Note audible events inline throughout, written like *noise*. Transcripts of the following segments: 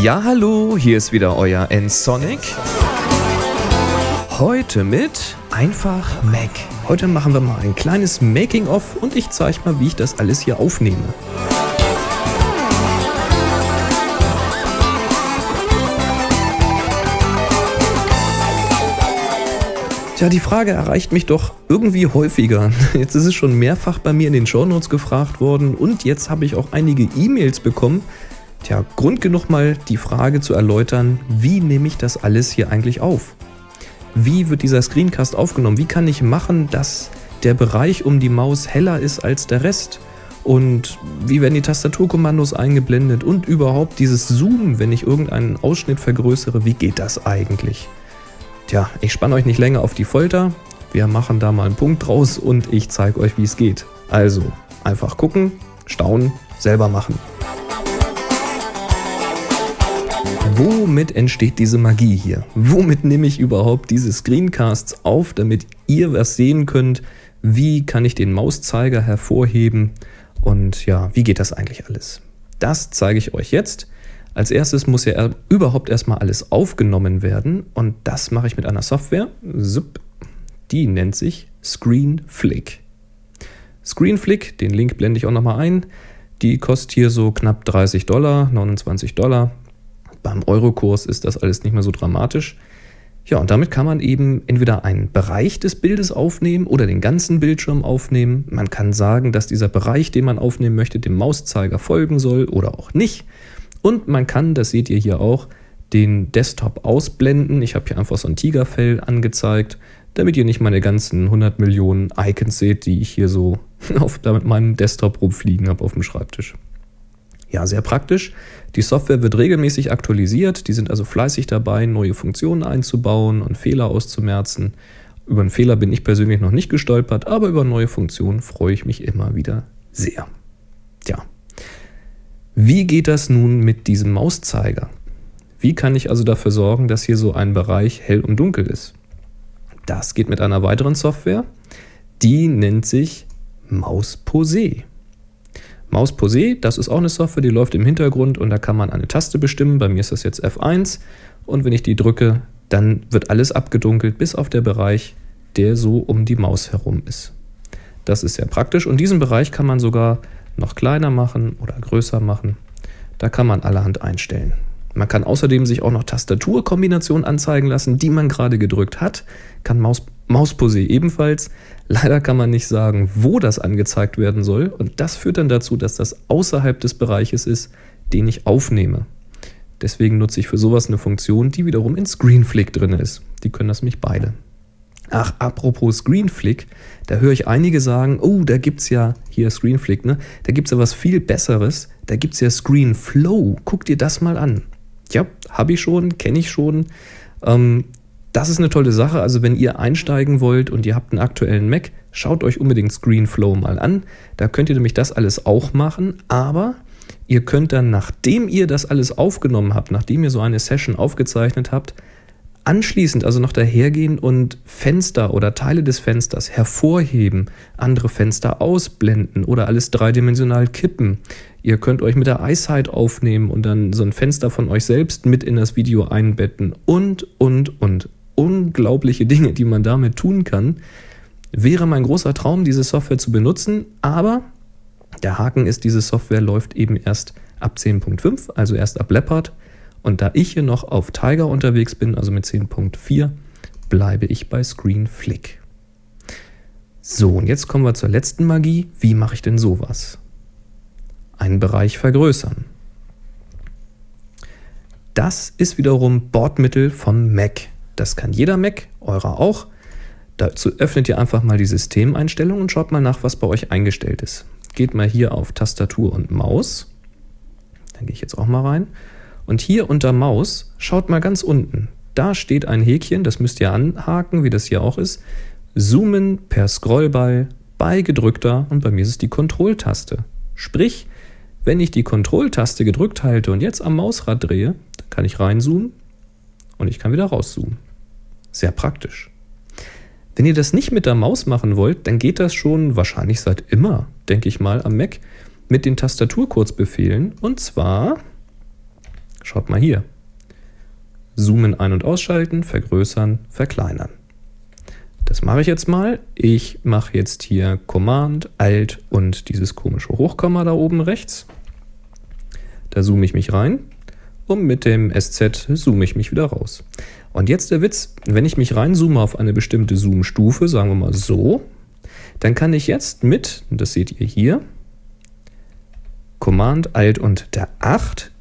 Ja, hallo, hier ist wieder euer N-Sonic. Heute mit einfach Mac. Heute machen wir mal ein kleines Making-of und ich zeige mal, wie ich das alles hier aufnehme. Tja, die Frage erreicht mich doch irgendwie häufiger. *laughs* Jetzt ist es schon mehrfach bei mir in den Shownotes gefragt worden und jetzt habe ich auch einige E-Mails bekommen, Tja, Grund genug mal die Frage zu erläutern, wie nehme ich das alles hier eigentlich auf? Wie wird dieser Screencast aufgenommen? Wie kann ich machen, dass der Bereich um die Maus heller ist als der Rest? Und wie werden die Tastaturkommandos eingeblendet? Und überhaupt dieses Zoom, wenn ich irgendeinen Ausschnitt vergrößere, wie geht das eigentlich? Tja, ich spanne euch nicht länger auf die Folter. Wir machen da mal einen Punkt draus und ich zeige euch, wie es geht. Also, einfach gucken, staunen, selber machen. Womit entsteht diese Magie hier? Womit nehme ich überhaupt diese Screencasts auf, damit ihr was sehen könnt? Wie kann ich den Mauszeiger hervorheben? Und ja, wie geht das eigentlich alles? Das zeige ich euch jetzt. Als erstes muss ja überhaupt erstmal alles aufgenommen werden und das mache ich mit einer Software. Die nennt sich Screenflick. Screenflick, den Link blende ich auch nochmal ein. Die kostet hier so knapp 30 Dollar, 29 Dollar. Beim Eurokurs ist das alles nicht mehr so dramatisch. Ja, und damit kann man eben entweder einen Bereich des Bildes aufnehmen oder den ganzen Bildschirm aufnehmen. Man kann sagen, dass dieser Bereich, den man aufnehmen möchte, dem Mauszeiger folgen soll oder auch nicht. Und man kann, das seht ihr hier auch, den Desktop ausblenden. Ich habe hier einfach so ein Tigerfell angezeigt, damit ihr nicht meine ganzen 100 Millionen Icons seht, die ich hier so *laughs* auf, meinem Desktop rumfliegen habe auf dem Schreibtisch. Ja, sehr praktisch. Die Software wird regelmäßig aktualisiert. Die sind also fleißig dabei, neue Funktionen einzubauen und Fehler auszumerzen. Über einen Fehler bin ich persönlich noch nicht gestolpert, aber über neue Funktionen freue ich mich immer wieder sehr. Wie geht das nun mit diesem Mauszeiger? Wie kann ich also dafür sorgen, dass hier so ein Bereich hell und dunkel ist? Das geht mit einer weiteren Software, die nennt sich Mausposé. Maus Posé, das ist auch eine Software, die läuft im Hintergrund und da kann man eine Taste bestimmen. Bei mir ist das jetzt F1 und wenn ich die drücke, dann wird alles abgedunkelt, bis auf der Bereich, der so um die Maus herum ist. Das ist sehr praktisch und diesen Bereich kann man sogar noch kleiner machen oder größer machen. Da kann man allerhand einstellen. Man kann außerdem sich auch noch Tastaturkombinationen anzeigen lassen, die man gerade gedrückt hat. Kann Maus, Mausposé ebenfalls. Leider kann man nicht sagen, wo das angezeigt werden soll. Und das führt dann dazu, dass das außerhalb des Bereiches ist, den ich aufnehme. Deswegen nutze ich für sowas eine Funktion, die wiederum in Screenflick drin ist. Die können das nämlich beide. Ach, apropos Screenflick, da höre ich einige sagen, oh, da gibt es ja hier Screenflick, ne? Da gibt es ja was viel Besseres. Da gibt es ja Screenflow. Guck dir das mal an. Ja, habe ich schon, kenne ich schon. Ähm, das ist eine tolle Sache. Also wenn ihr einsteigen wollt und ihr habt einen aktuellen Mac, schaut euch unbedingt ScreenFlow mal an. Da könnt ihr nämlich das alles auch machen, aber ihr könnt dann, nachdem ihr das alles aufgenommen habt, nachdem ihr so eine Session aufgezeichnet habt, anschließend also noch dahergehen und Fenster oder Teile des Fensters hervorheben, andere Fenster ausblenden oder alles dreidimensional kippen. Ihr könnt euch mit der Eyesight aufnehmen und dann so ein Fenster von euch selbst mit in das Video einbetten und, und, und. Unglaubliche Dinge, die man damit tun kann. Wäre mein großer Traum, diese Software zu benutzen, aber der Haken ist, diese Software läuft eben erst ab 10.5, also erst ab Leopard. Und da ich hier noch auf Tiger unterwegs bin, also mit 10.4, bleibe ich bei Screenflick. So, und jetzt kommen wir zur letzten Magie. Wie mache ich denn sowas? Einen Bereich vergrößern. Das ist wiederum Bordmittel vom Mac. Das kann jeder Mac, eurer auch. Dazu öffnet ihr einfach mal die Systemeinstellung und schaut mal nach, was bei euch eingestellt ist. Geht mal hier auf Tastatur und Maus. Dann gehe ich jetzt auch mal rein und hier unter Maus, schaut mal ganz unten. Da steht ein Häkchen, das müsst ihr anhaken, wie das hier auch ist. Zoomen per Scrollball bei gedrückter und bei mir ist es die Kontrolltaste. Sprich, wenn ich die Kontrolltaste gedrückt halte und jetzt am Mausrad drehe, dann kann ich reinzoomen und ich kann wieder rauszoomen. Sehr praktisch. Wenn ihr das nicht mit der Maus machen wollt, dann geht das schon wahrscheinlich seit immer, denke ich mal, am Mac mit den Tastaturkurzbefehlen und zwar, schaut mal hier, zoomen ein- und ausschalten, vergrößern, verkleinern. Das mache ich jetzt mal. Ich mache jetzt hier Command, Alt und dieses komische Hochkomma da oben rechts. Da zoome ich mich rein und mit dem SZ zoome ich mich wieder raus. Und jetzt der Witz, wenn ich mich reinzoome auf eine bestimmte Zoom-Stufe, sagen wir mal so, dann kann ich jetzt mit, das seht ihr hier, Command, Alt und der 8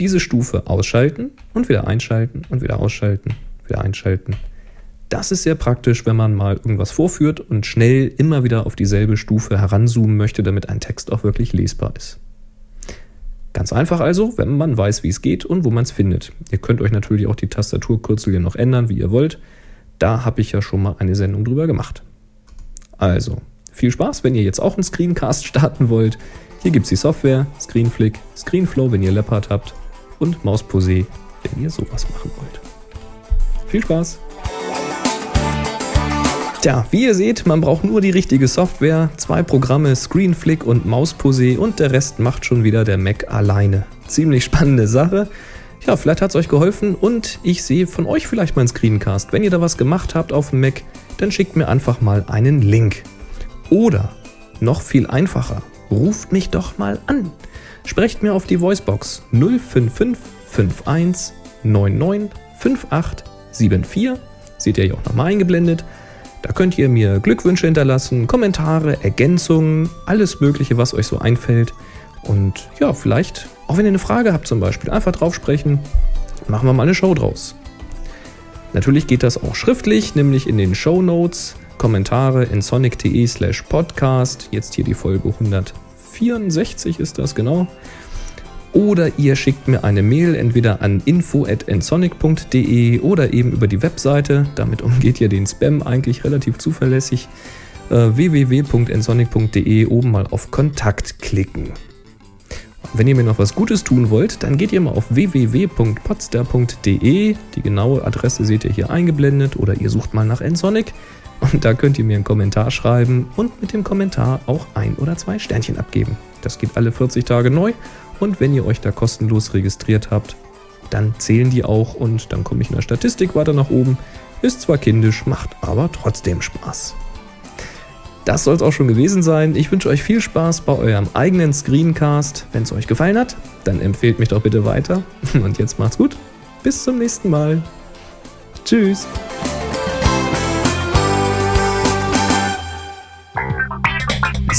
diese Stufe ausschalten und wieder einschalten und wieder ausschalten, wieder einschalten. Das ist sehr praktisch, wenn man mal irgendwas vorführt und schnell immer wieder auf dieselbe Stufe heranzoomen möchte, damit ein Text auch wirklich lesbar ist. Ganz einfach also, wenn man weiß, wie es geht und wo man es findet. Ihr könnt euch natürlich auch die Tastaturkürzel hier noch ändern, wie ihr wollt. Da habe ich ja schon mal eine Sendung drüber gemacht. Also, viel Spaß, wenn ihr jetzt auch einen Screencast starten wollt. Hier gibt es die Software, Screenflick, Screenflow, wenn ihr Leopard habt und Mausposé, wenn ihr sowas machen wollt. Viel Spaß! Tja, wie ihr seht, man braucht nur die richtige Software, zwei Programme, Screenflick und Mausposé und der Rest macht schon wieder der Mac alleine. Ziemlich spannende Sache. Ja, vielleicht hat es euch geholfen und ich sehe von euch vielleicht mal einen Screencast. Wenn ihr da was gemacht habt auf dem Mac, dann schickt mir einfach mal einen Link. Oder, noch viel einfacher, ruft mich doch mal an. Sprecht mir auf die Voicebox 055 51 99 58 74. Seht ihr ja auch nochmal eingeblendet. Da könnt ihr mir Glückwünsche hinterlassen, Kommentare, Ergänzungen, alles Mögliche, was euch so einfällt. Und ja, vielleicht, auch wenn ihr eine Frage habt zum Beispiel, einfach drauf sprechen. Machen wir mal eine Show draus. Natürlich geht das auch schriftlich, nämlich in den Show Notes, Kommentare in sonic.de slash podcast. Jetzt hier die Folge 164 ist das genau. Oder ihr schickt mir eine Mail entweder an info.ensonic.de oder eben über die Webseite. Damit umgeht ihr den Spam eigentlich relativ zuverlässig. Äh, www.ensonic.de oben mal auf Kontakt klicken. Wenn ihr mir noch was Gutes tun wollt, dann geht ihr mal auf www.podster.de. Die genaue Adresse seht ihr hier eingeblendet oder ihr sucht mal nach Ensonic. Und da könnt ihr mir einen Kommentar schreiben und mit dem Kommentar auch ein oder zwei Sternchen abgeben. Das geht alle 40 Tage neu und wenn ihr euch da kostenlos registriert habt, dann zählen die auch und dann komme ich in der Statistik weiter nach oben. Ist zwar kindisch, macht aber trotzdem Spaß. Das soll es auch schon gewesen sein. Ich wünsche euch viel Spaß bei eurem eigenen Screencast. Wenn es euch gefallen hat, dann empfehlt mich doch bitte weiter. *laughs* Und jetzt macht's gut. Bis zum nächsten Mal. Tschüss.